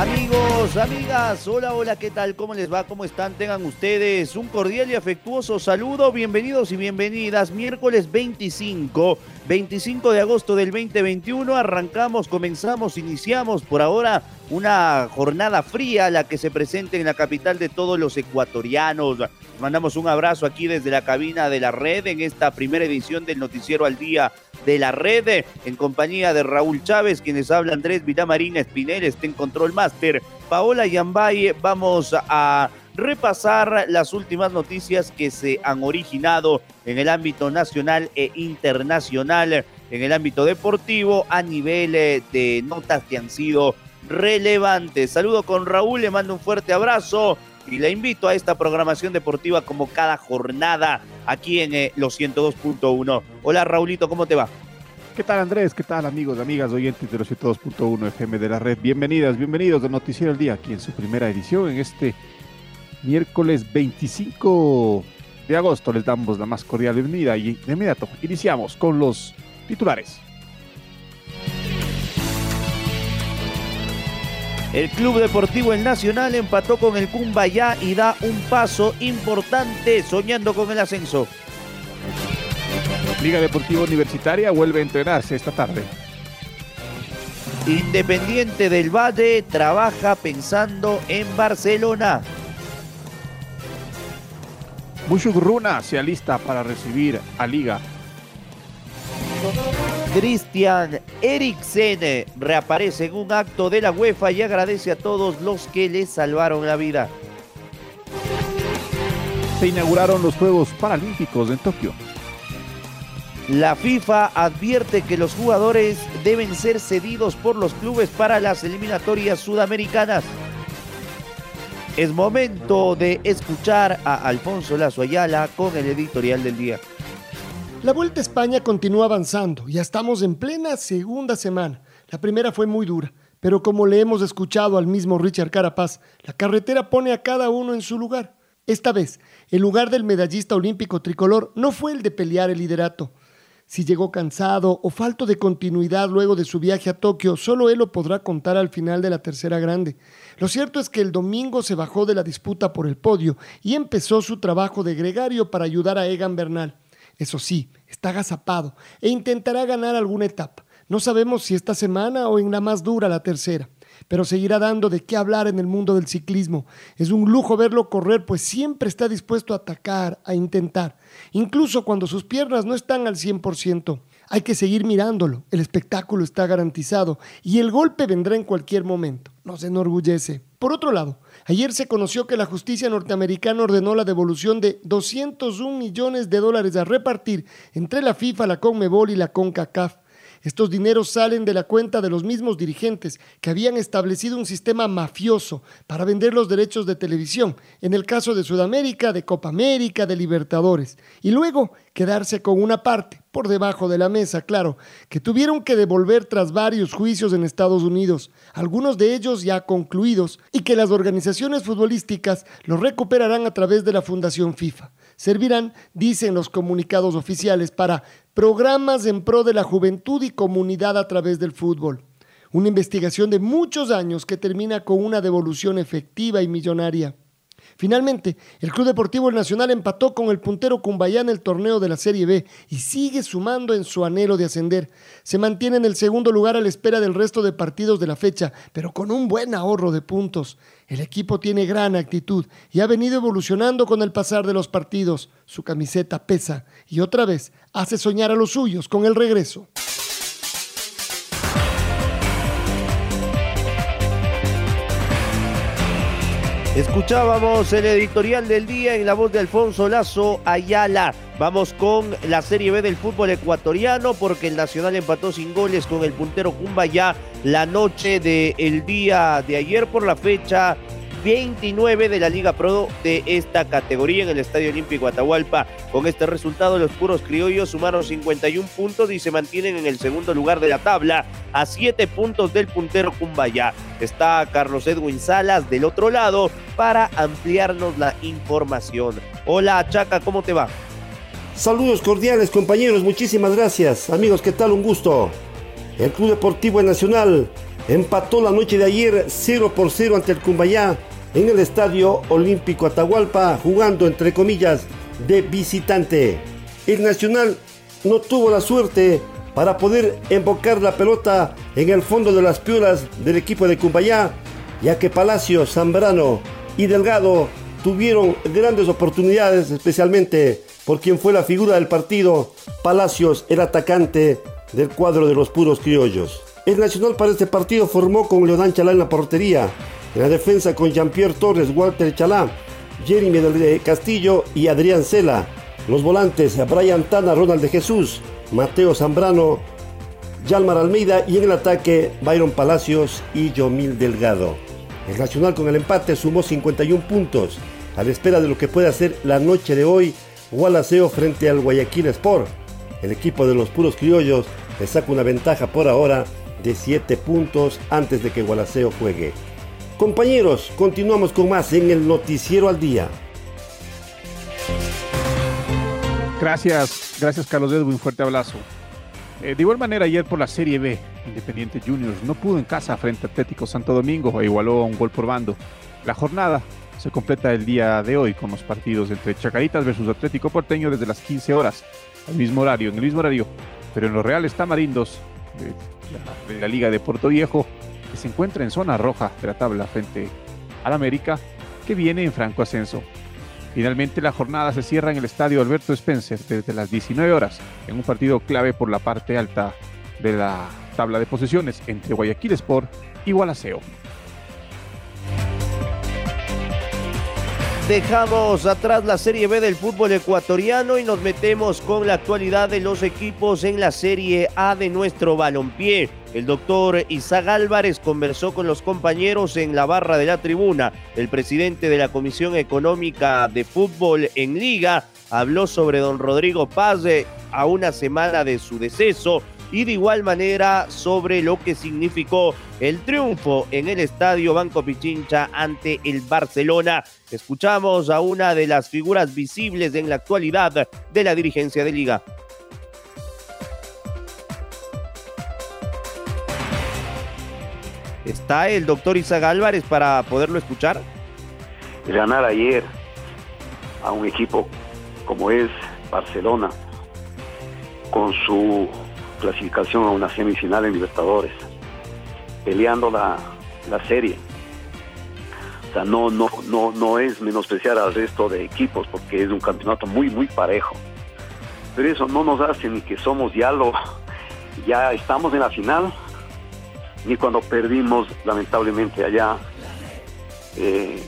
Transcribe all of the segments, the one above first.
Amigos, amigas, hola, hola, ¿qué tal? ¿Cómo les va? ¿Cómo están? Tengan ustedes un cordial y afectuoso saludo. Bienvenidos y bienvenidas. Miércoles 25, 25 de agosto del 2021. Arrancamos, comenzamos, iniciamos por ahora una jornada fría, la que se presenta en la capital de todos los ecuatorianos. Mandamos un abrazo aquí desde la cabina de la red en esta primera edición del Noticiero al Día de la red, en compañía de Raúl Chávez, quienes habla Andrés Villamarín Espinel, está en Control Master, Paola Yambay, vamos a repasar las últimas noticias que se han originado en el ámbito nacional e internacional, en el ámbito deportivo, a nivel eh, de notas que han sido relevantes. Saludo con Raúl, le mando un fuerte abrazo y le invito a esta programación deportiva como cada jornada aquí en eh, los 102.1. Hola Raulito, ¿cómo te va? ¿Qué tal Andrés? ¿Qué tal amigos, amigas, oyentes de los 102.1 FM de la red? Bienvenidas, bienvenidos de Noticiero el Día, aquí en su primera edición, en este miércoles 25 de agosto. Les damos la más cordial bienvenida y de inmediato iniciamos con los titulares. El Club Deportivo El Nacional empató con el Cumbayá y da un paso importante soñando con el ascenso. Liga Deportiva Universitaria vuelve a entrenarse esta tarde. Independiente del Valle trabaja pensando en Barcelona. Mushugruna se alista para recibir a Liga. Christian Eriksen reaparece en un acto de la UEFA y agradece a todos los que le salvaron la vida. Se inauguraron los Juegos Paralímpicos en Tokio. La FIFA advierte que los jugadores deben ser cedidos por los clubes para las eliminatorias sudamericanas. Es momento de escuchar a Alfonso Lazo Ayala con el editorial del día. La Vuelta a España continúa avanzando. Ya estamos en plena segunda semana. La primera fue muy dura, pero como le hemos escuchado al mismo Richard Carapaz, la carretera pone a cada uno en su lugar. Esta vez, el lugar del medallista olímpico tricolor no fue el de pelear el liderato. Si llegó cansado o falto de continuidad luego de su viaje a Tokio, solo él lo podrá contar al final de la tercera grande. Lo cierto es que el domingo se bajó de la disputa por el podio y empezó su trabajo de gregario para ayudar a Egan Bernal. Eso sí, está agazapado e intentará ganar alguna etapa. No sabemos si esta semana o en la más dura, la tercera, pero seguirá dando de qué hablar en el mundo del ciclismo. Es un lujo verlo correr, pues siempre está dispuesto a atacar, a intentar, incluso cuando sus piernas no están al 100%. Hay que seguir mirándolo, el espectáculo está garantizado y el golpe vendrá en cualquier momento. Nos enorgullece. Por otro lado, ayer se conoció que la justicia norteamericana ordenó la devolución de 201 millones de dólares a repartir entre la FIFA, la CONMEBOL y la CONCACAF estos dineros salen de la cuenta de los mismos dirigentes que habían establecido un sistema mafioso para vender los derechos de televisión, en el caso de Sudamérica, de Copa América, de Libertadores, y luego quedarse con una parte, por debajo de la mesa, claro, que tuvieron que devolver tras varios juicios en Estados Unidos, algunos de ellos ya concluidos, y que las organizaciones futbolísticas los recuperarán a través de la Fundación FIFA. Servirán, dicen los comunicados oficiales, para programas en pro de la juventud y comunidad a través del fútbol. Una investigación de muchos años que termina con una devolución efectiva y millonaria. Finalmente, el Club Deportivo El Nacional empató con el puntero Cumbayá en el torneo de la Serie B y sigue sumando en su anhelo de ascender. Se mantiene en el segundo lugar a la espera del resto de partidos de la fecha, pero con un buen ahorro de puntos. El equipo tiene gran actitud y ha venido evolucionando con el pasar de los partidos. Su camiseta pesa y otra vez hace soñar a los suyos con el regreso. Escuchábamos el editorial del día en la voz de Alfonso Lazo Ayala. Vamos con la Serie B del fútbol ecuatoriano porque el Nacional empató sin goles con el puntero Cumbaya la noche del día de ayer por la fecha 29 de la Liga Pro de esta categoría en el Estadio Olímpico Atahualpa. Con este resultado, los puros criollos sumaron 51 puntos y se mantienen en el segundo lugar de la tabla a 7 puntos del puntero Cumbaya. Está Carlos Edwin Salas del otro lado para ampliarnos la información. Hola Chaca, ¿cómo te va? Saludos cordiales compañeros, muchísimas gracias. Amigos, ¿qué tal? Un gusto. El Club Deportivo Nacional empató la noche de ayer 0 por 0 ante el Cumbayá en el Estadio Olímpico Atahualpa, jugando entre comillas de visitante. El Nacional no tuvo la suerte para poder embocar la pelota en el fondo de las piolas del equipo de Cumbayá, ya que Palacio, Zambrano y Delgado tuvieron grandes oportunidades, especialmente por quien fue la figura del partido, Palacios, el atacante del cuadro de los puros criollos. El Nacional para este partido formó con Leodán Chalá en la portería, en la defensa con Jean-Pierre Torres, Walter Chalá, Jeremy del Castillo y Adrián Cela. Los volantes, Brian Tana, Ronald de Jesús, Mateo Zambrano, Yalmar Almeida y en el ataque Byron Palacios y Yomil Delgado. El Nacional con el empate sumó 51 puntos, a la espera de lo que puede hacer la noche de hoy Gualaceo frente al Guayaquil Sport. El equipo de los puros criollos le saca una ventaja por ahora de 7 puntos antes de que Gualaceo juegue. Compañeros, continuamos con más en el Noticiero al Día. Gracias, gracias Carlos Edwin, fuerte abrazo. Eh, de igual manera, ayer por la Serie B, Independiente Juniors no pudo en casa frente a Atlético Santo Domingo e igualó a un gol por bando. La jornada se completa el día de hoy con los partidos entre Chacaritas versus Atlético Porteño desde las 15 horas, al mismo horario, en el mismo horario, pero en los Reales Tamarindos de la Liga de Puerto Viejo que se encuentra en zona roja de la tabla frente al América, que viene en franco ascenso. Finalmente la jornada se cierra en el estadio Alberto Spencer desde las 19 horas, en un partido clave por la parte alta de la tabla de posiciones entre Guayaquil Sport y Gualaceo. Dejamos atrás la Serie B del fútbol ecuatoriano y nos metemos con la actualidad de los equipos en la Serie A de nuestro balompié. El doctor Isaac Álvarez conversó con los compañeros en la barra de la tribuna. El presidente de la Comisión Económica de Fútbol en Liga habló sobre don Rodrigo Paz eh, a una semana de su deceso y de igual manera sobre lo que significó el triunfo en el estadio Banco Pichincha ante el Barcelona. Escuchamos a una de las figuras visibles en la actualidad de la dirigencia de liga. ¿Está el doctor Isaac Álvarez para poderlo escuchar? Ganar ayer a un equipo como es Barcelona, con su clasificación a una semifinal en Libertadores, peleando la, la serie. O sea, no, no, no, no es menospreciar al resto de equipos porque es un campeonato muy, muy parejo. Pero eso no nos hace ni que somos ya lo, ya estamos en la final, ni cuando perdimos lamentablemente allá eh,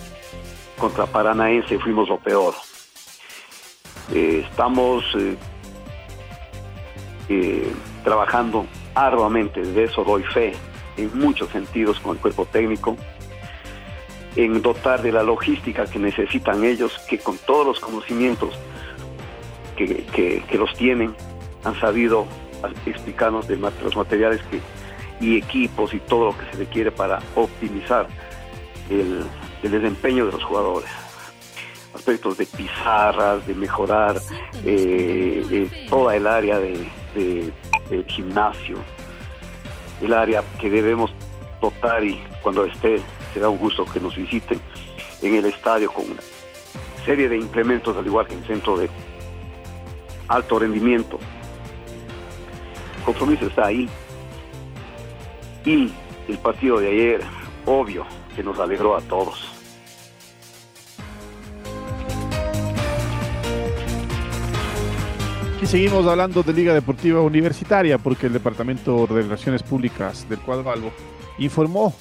contra Paranaense fuimos lo peor. Eh, estamos eh, trabajando arduamente, de eso doy fe, en muchos sentidos con el cuerpo técnico, en dotar de la logística que necesitan ellos, que con todos los conocimientos que, que los tienen, han sabido explicarnos de los materiales que y equipos y todo lo que se requiere para optimizar el, desempeño de los jugadores. Aspectos de pizarras, de mejorar eh, eh, toda el área de, gimnasio, el área que debemos dotar y cuando esté será un gusto que nos visiten en el estadio con serie de implementos, al igual que el centro de alto rendimiento. El compromiso está ahí. Y el partido de ayer, obvio, que nos alegró a todos. Y seguimos hablando de Liga Deportiva Universitaria porque el Departamento de Relaciones Públicas del Cuadro Albo informó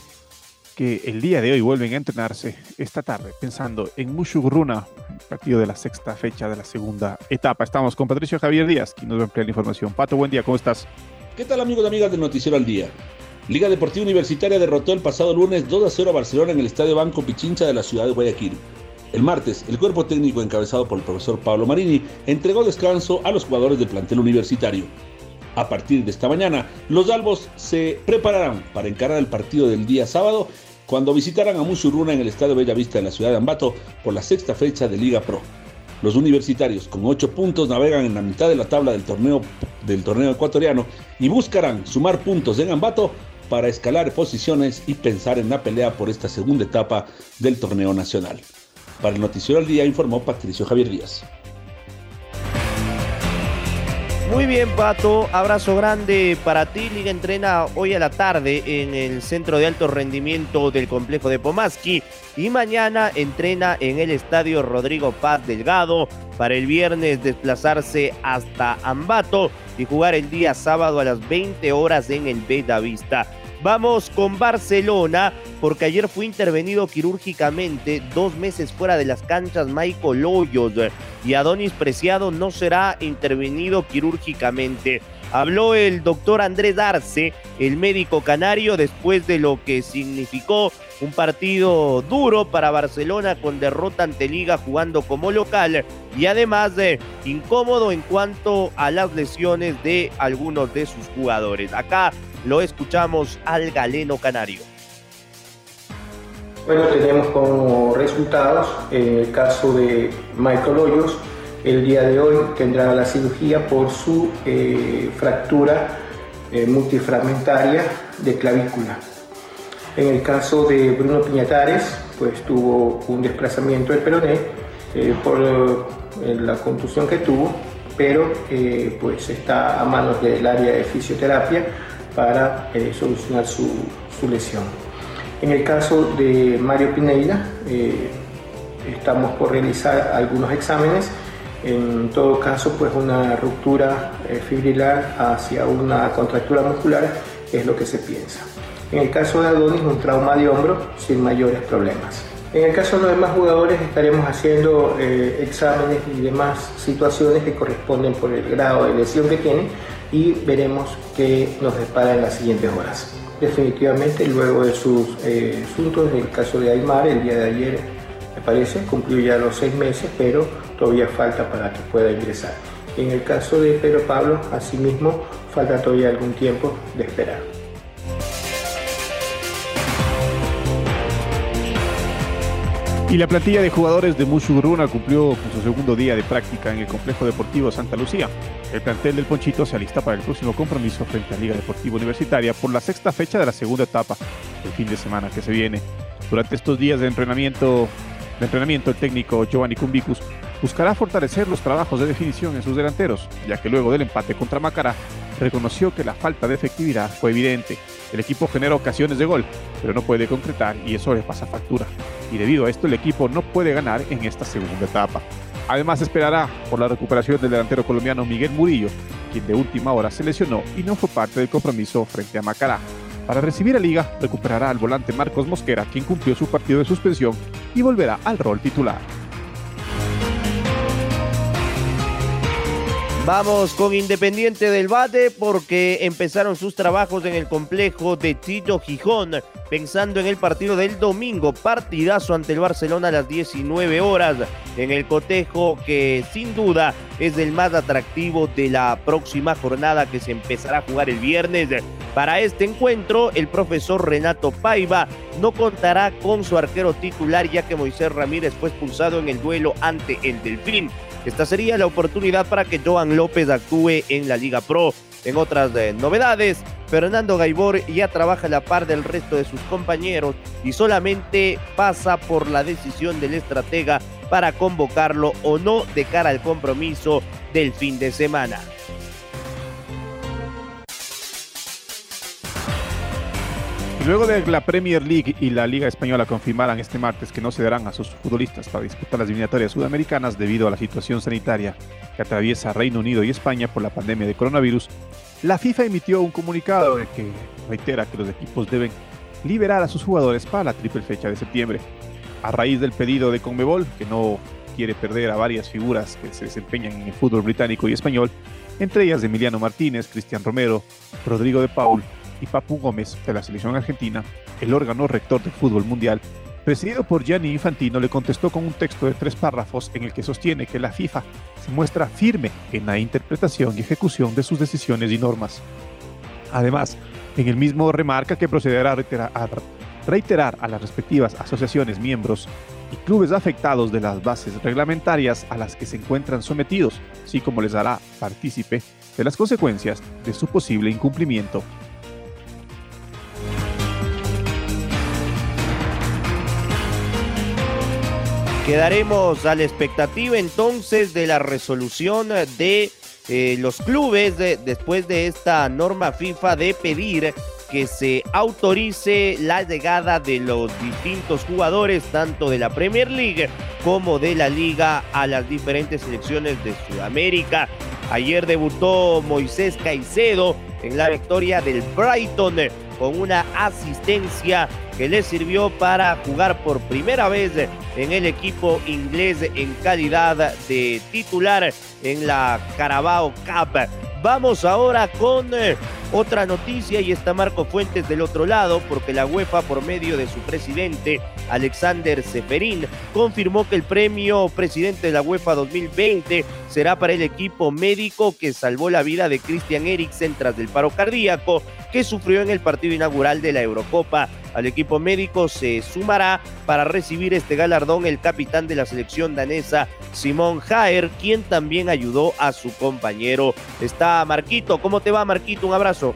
que el día de hoy vuelven a entrenarse esta tarde pensando en Mushuguruna, el partido de la sexta fecha de la segunda etapa. Estamos con Patricio Javier Díaz, quien nos va a ampliar la información. Pato, buen día, ¿cómo estás? ¿Qué tal amigos y amigas del Noticiero al Día? Liga Deportiva Universitaria derrotó el pasado lunes 2 a 0 a Barcelona en el Estadio Banco Pichincha de la ciudad de Guayaquil. El martes, el cuerpo técnico encabezado por el profesor Pablo Marini entregó descanso a los jugadores del plantel universitario. A partir de esta mañana, los albos se prepararán para encarar el partido del día sábado cuando visitarán a Musurruna en el Estadio Bellavista en la ciudad de Ambato por la sexta fecha de Liga Pro. Los universitarios con 8 puntos navegan en la mitad de la tabla del torneo, del torneo ecuatoriano y buscarán sumar puntos en Ambato para escalar posiciones y pensar en la pelea por esta segunda etapa del torneo nacional. Para el Noticiero al Día informó Patricio Javier Díaz. Muy bien, Pato. Abrazo grande para ti. Liga entrena hoy a la tarde en el centro de alto rendimiento del complejo de Pomaski. Y mañana entrena en el estadio Rodrigo Paz Delgado. Para el viernes desplazarse hasta Ambato y jugar el día sábado a las 20 horas en el Beta Vista. Vamos con Barcelona, porque ayer fue intervenido quirúrgicamente dos meses fuera de las canchas Michael Hoyos y Adonis Preciado no será intervenido quirúrgicamente. Habló el doctor Andrés Arce, el médico canario, después de lo que significó un partido duro para Barcelona con derrota ante Liga jugando como local y además de incómodo en cuanto a las lesiones de algunos de sus jugadores. Acá lo escuchamos al galeno canario. Bueno, tenemos como resultados, en el caso de Michael Hoyos, el día de hoy tendrá la cirugía por su eh, fractura eh, multifragmentaria de clavícula. En el caso de Bruno Piñatares, pues tuvo un desplazamiento del peroné eh, por la contusión que tuvo, pero pues está a manos del área de fisioterapia para eh, solucionar su, lesión. En el caso de Mario Pineira, eh, estamos por realizar algunos exámenes. En todo caso, pues una ruptura eh, fibrilar hacia una contractura muscular es lo que se piensa. En el caso de Adonis, un trauma de hombro sin mayores problemas. En el caso de los demás jugadores estaremos haciendo exámenes y demás situaciones que corresponden por el grado de lesión que tienen y veremos qué nos depara en las siguientes horas. Definitivamente, luego de sus eh, asuntos, el caso de Aymar, el día de ayer, me parece, cumplió ya los seis meses, pero todavía falta para que pueda ingresar. En el caso de Pedro Pablo, asimismo, falta todavía algún tiempo de esperar. Y la plantilla de jugadores de Mushuruna cumplió con su segundo día de práctica en el complejo deportivo Santa Lucía. El plantel del Ponchito se alista para el próximo compromiso frente a Liga Deportiva Universitaria por la sexta fecha de la segunda etapa del fin de semana que se viene. Durante estos días de entrenamiento, de entrenamiento el técnico Giovanni Cumbicus buscará fortalecer los trabajos de definición en sus delanteros, ya que luego del empate contra Macará reconoció que la falta de efectividad fue evidente. El equipo genera ocasiones de gol, pero no puede concretar y eso le pasa factura. Y debido a esto el equipo no puede ganar en esta segunda etapa. Además esperará por la recuperación del delantero colombiano Miguel Murillo, quien de última hora se lesionó y no fue parte del compromiso frente a Macará. Para recibir a Liga, recuperará al volante Marcos Mosquera, quien cumplió su partido de suspensión y volverá al rol titular. Vamos con Independiente del Bate porque empezaron sus trabajos en el complejo de Tito Gijón, pensando en el partido del domingo, partidazo ante el Barcelona a las 19 horas, en el cotejo que sin duda es el más atractivo de la próxima jornada que se empezará a jugar el viernes. Para este encuentro, el profesor Renato Paiva no contará con su arquero titular ya que Moisés Ramírez fue expulsado en el duelo ante el Delfín. Esta sería la oportunidad para que Joan López actúe en la Liga Pro. En otras eh, novedades, Fernando Gaibor ya trabaja a la par del resto de sus compañeros y solamente pasa por la decisión del estratega para convocarlo o no de cara al compromiso del fin de semana. Luego de la Premier League y la Liga Española confirmaran este martes que no cederán a sus futbolistas para disputar las eliminatorias sudamericanas debido a la situación sanitaria que atraviesa Reino Unido y España por la pandemia de coronavirus, la FIFA emitió un comunicado en que reitera que los equipos deben liberar a sus jugadores para la triple fecha de septiembre. A raíz del pedido de Conmebol, que no quiere perder a varias figuras que se desempeñan en el fútbol británico y español, entre ellas Emiliano Martínez, Cristian Romero, Rodrigo de Paul, y Papu Gómez de la selección argentina, el órgano rector del fútbol mundial, presidido por Gianni Infantino, le contestó con un texto de tres párrafos en el que sostiene que la FIFA se muestra firme en la interpretación y ejecución de sus decisiones y normas. Además, en el mismo remarca que procederá a reiterar, a reiterar a las respectivas asociaciones miembros y clubes afectados de las bases reglamentarias a las que se encuentran sometidos, así como les dará partícipe de las consecuencias de su posible incumplimiento Quedaremos a la expectativa entonces de la resolución de eh, los clubes después de esta norma FIFA de pedir que se autorice la llegada de los distintos jugadores, tanto de la Premier League como de la Liga, a las diferentes selecciones de Sudamérica. Ayer debutó Moisés Caicedo en la victoria del Brighton con una asistencia que le sirvió para jugar por primera vez en el equipo inglés en calidad de titular en la Carabao Cup. Vamos ahora con eh, otra noticia y está Marco Fuentes del otro lado porque la UEFA por medio de su presidente Alexander Seferín confirmó que el premio presidente de la UEFA 2020 será para el equipo médico que salvó la vida de Christian Eriksen tras del paro cardíaco que sufrió en el partido inaugural de la Eurocopa al equipo médico se sumará para recibir este galardón el capitán de la selección danesa, Simón Jaer, quien también ayudó a su compañero. Está Marquito, ¿cómo te va Marquito? Un abrazo.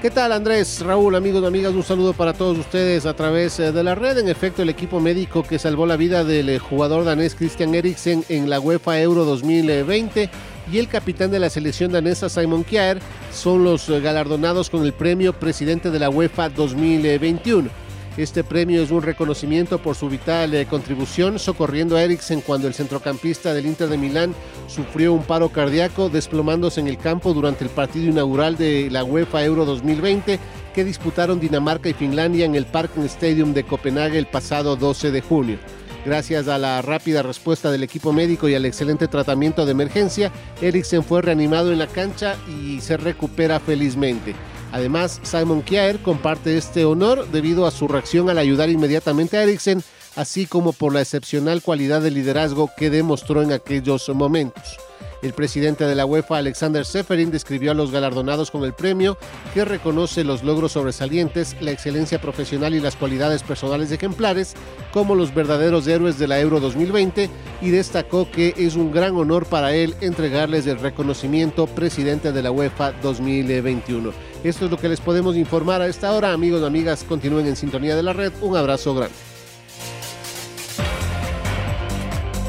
¿Qué tal Andrés, Raúl, amigos y amigas? Un saludo para todos ustedes a través eh, de la red. En efecto, el equipo médico que salvó la vida del eh, jugador danés Christian Eriksen en la UEFA Euro 2020 y el capitán de la selección danesa Simon Kjaer son los eh, galardonados con el premio Presidente de la UEFA 2021. Este premio es un reconocimiento por su vital eh, contribución socorriendo a Eriksen cuando el centrocampista del Inter de Milán sufrió un paro cardíaco desplomándose en el campo durante el partido inaugural de la UEFA Euro 2020 que disputaron Dinamarca y Finlandia en el Parken Stadium de Copenhague el pasado 12 de junio. Gracias a la rápida respuesta del equipo médico y al excelente tratamiento de emergencia, Eriksen fue reanimado en la cancha y se recupera felizmente. Además, Simon Kjaer comparte este honor debido a su reacción al ayudar inmediatamente a Eriksen, así como por la excepcional cualidad de liderazgo que demostró en aquellos momentos. El presidente de la UEFA, Alexander Seferin, describió a los galardonados con el premio, que reconoce los logros sobresalientes, la excelencia profesional y las cualidades personales ejemplares, como los verdaderos héroes de la Euro 2020, y destacó que es un gran honor para él entregarles el reconocimiento presidente de la UEFA 2021. Esto es lo que les podemos informar a esta hora. Amigos y amigas, continúen en sintonía de la red. Un abrazo grande.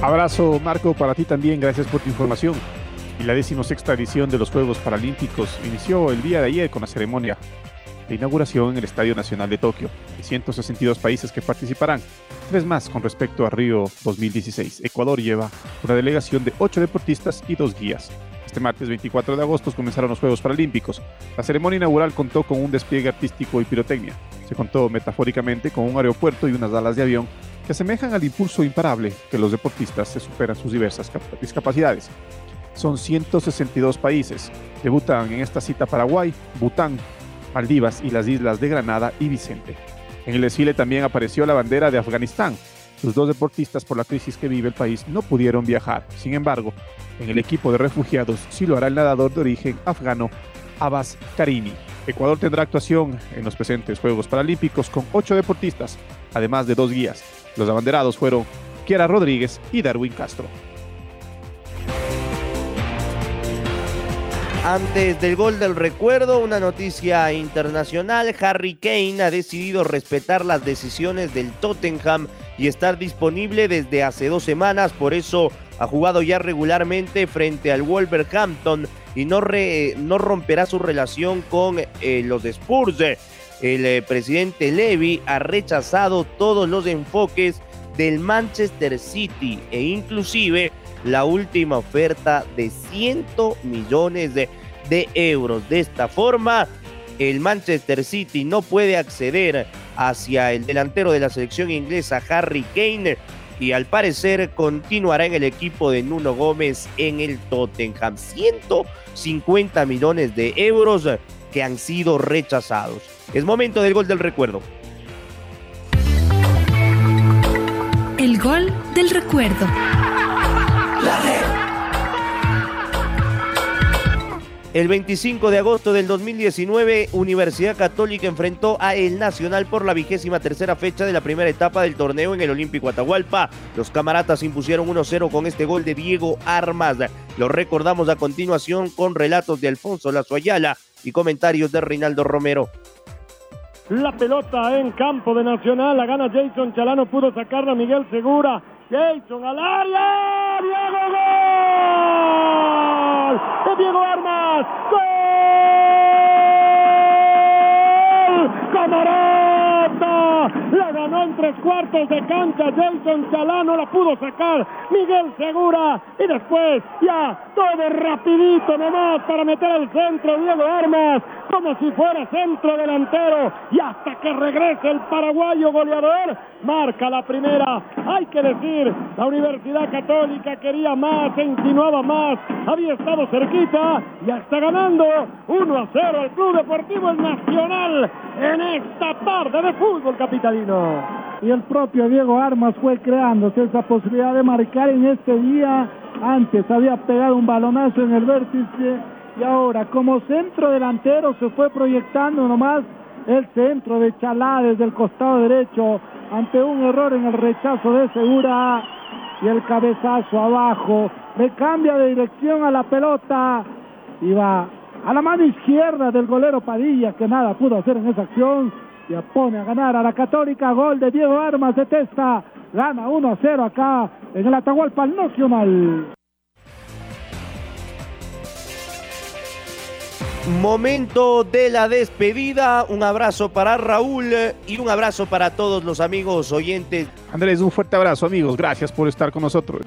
Abrazo Marco para ti también, gracias por tu información. Y la decimosexta edición de los Juegos Paralímpicos inició el día de ayer con la ceremonia de inauguración en el Estadio Nacional de Tokio. Hay 162 países que participarán, tres más con respecto a Río 2016. Ecuador lleva una delegación de ocho deportistas y dos guías. Este martes 24 de agosto comenzaron los Juegos Paralímpicos. La ceremonia inaugural contó con un despliegue artístico y pirotecnia. Se contó metafóricamente con un aeropuerto y unas alas de avión que asemejan al impulso imparable que los deportistas se superan sus diversas discapacidades. Son 162 países. Debutan en esta cita Paraguay, Bután, Maldivas y las islas de Granada y Vicente. En el desfile también apareció la bandera de Afganistán. Los dos deportistas por la crisis que vive el país no pudieron viajar. Sin embargo, en el equipo de refugiados sí lo hará el nadador de origen afgano Abbas Karini. Ecuador tendrá actuación en los presentes Juegos Paralímpicos con ocho deportistas, además de dos guías. Los abanderados fueron Kiara Rodríguez y Darwin Castro. Antes del gol del recuerdo, una noticia internacional. Harry Kane ha decidido respetar las decisiones del Tottenham y estar disponible desde hace dos semanas. Por eso ha jugado ya regularmente frente al Wolverhampton y no, no romperá su relación con eh, los Spurs. El eh, presidente Levy ha rechazado todos los enfoques del Manchester City e inclusive la última oferta de 100 millones de, de euros. De esta forma, el Manchester City no puede acceder hacia el delantero de la selección inglesa Harry Kane y al parecer continuará en el equipo de Nuno Gómez en el Tottenham. 150 millones de euros que han sido rechazados. Es momento del gol del recuerdo. El gol del recuerdo. El 25 de agosto del 2019, Universidad Católica enfrentó a El Nacional por la vigésima tercera fecha de la primera etapa del torneo en el Olímpico Atahualpa. Los camaratas impusieron 1-0 con este gol de Diego Armas. Lo recordamos a continuación con relatos de Alfonso Lazo Ayala y comentarios de Reinaldo Romero. La pelota en campo de Nacional, la gana Jason Chalano, pudo sacarla Miguel Segura. Jason al área, Diego gol Diego Armas, gol, camarata, la ganó en tres cuartos de cancha Jason Chalano, la pudo sacar Miguel Segura y después ya todo rapidito nomás para meter el centro Diego Armas, como si fuera centro delantero y hasta que regrese el paraguayo goleador, marca la primera. Hay que decir, la Universidad Católica quería más, se insinuaba más, había estado cerquita y está ganando 1 a 0 el Club Deportivo Nacional en esta tarde de fútbol capitalino. Y el propio Diego Armas fue creándose esa posibilidad de marcar en este día. Antes había pegado un balonazo en el vértice y ahora como centro delantero se fue proyectando nomás el centro de Chalá desde el costado derecho ante un error en el rechazo de Segura y el cabezazo abajo. Le cambia de dirección a la pelota y va a la mano izquierda del golero Padilla que nada pudo hacer en esa acción. Y pone a ganar a la Católica. Gol de Diego Armas de Testa. Gana 1 a 0 acá en el Atahualpa Nacional. Momento de la despedida. Un abrazo para Raúl y un abrazo para todos los amigos oyentes. Andrés, un fuerte abrazo, amigos. Gracias por estar con nosotros.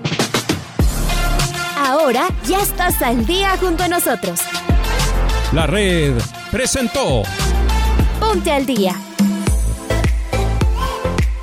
Ahora ya estás al día junto a nosotros. La red presentó. Ponte al día.